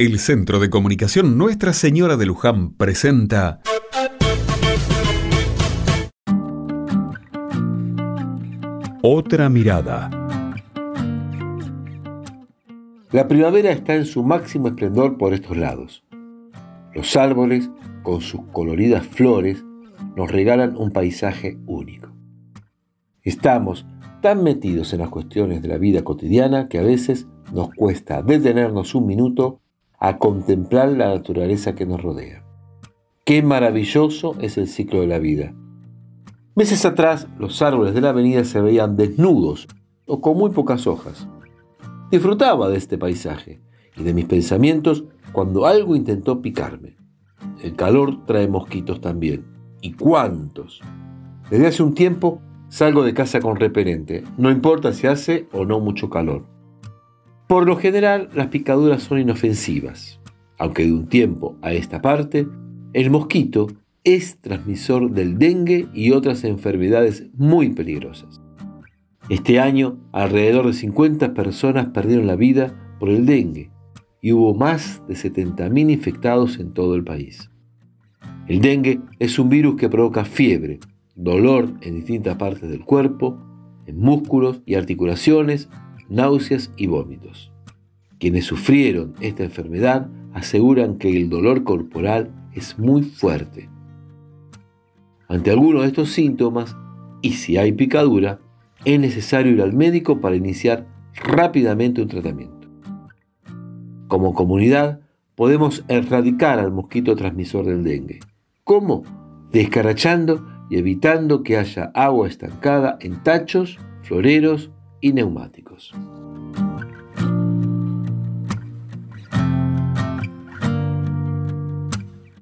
El Centro de Comunicación Nuestra Señora de Luján presenta Otra mirada. La primavera está en su máximo esplendor por estos lados. Los árboles, con sus coloridas flores, nos regalan un paisaje único. Estamos tan metidos en las cuestiones de la vida cotidiana que a veces nos cuesta detenernos un minuto a contemplar la naturaleza que nos rodea. Qué maravilloso es el ciclo de la vida. Meses atrás los árboles de la avenida se veían desnudos o con muy pocas hojas. Disfrutaba de este paisaje y de mis pensamientos cuando algo intentó picarme. El calor trae mosquitos también. ¿Y cuántos? Desde hace un tiempo salgo de casa con repelente, no importa si hace o no mucho calor. Por lo general, las picaduras son inofensivas, aunque de un tiempo a esta parte, el mosquito es transmisor del dengue y otras enfermedades muy peligrosas. Este año, alrededor de 50 personas perdieron la vida por el dengue y hubo más de 70.000 infectados en todo el país. El dengue es un virus que provoca fiebre, dolor en distintas partes del cuerpo, en músculos y articulaciones, náuseas y vómitos. Quienes sufrieron esta enfermedad aseguran que el dolor corporal es muy fuerte. Ante alguno de estos síntomas, y si hay picadura, es necesario ir al médico para iniciar rápidamente un tratamiento. Como comunidad, podemos erradicar al mosquito transmisor del dengue. ¿Cómo? Descarachando y evitando que haya agua estancada en tachos, floreros y neumáticos.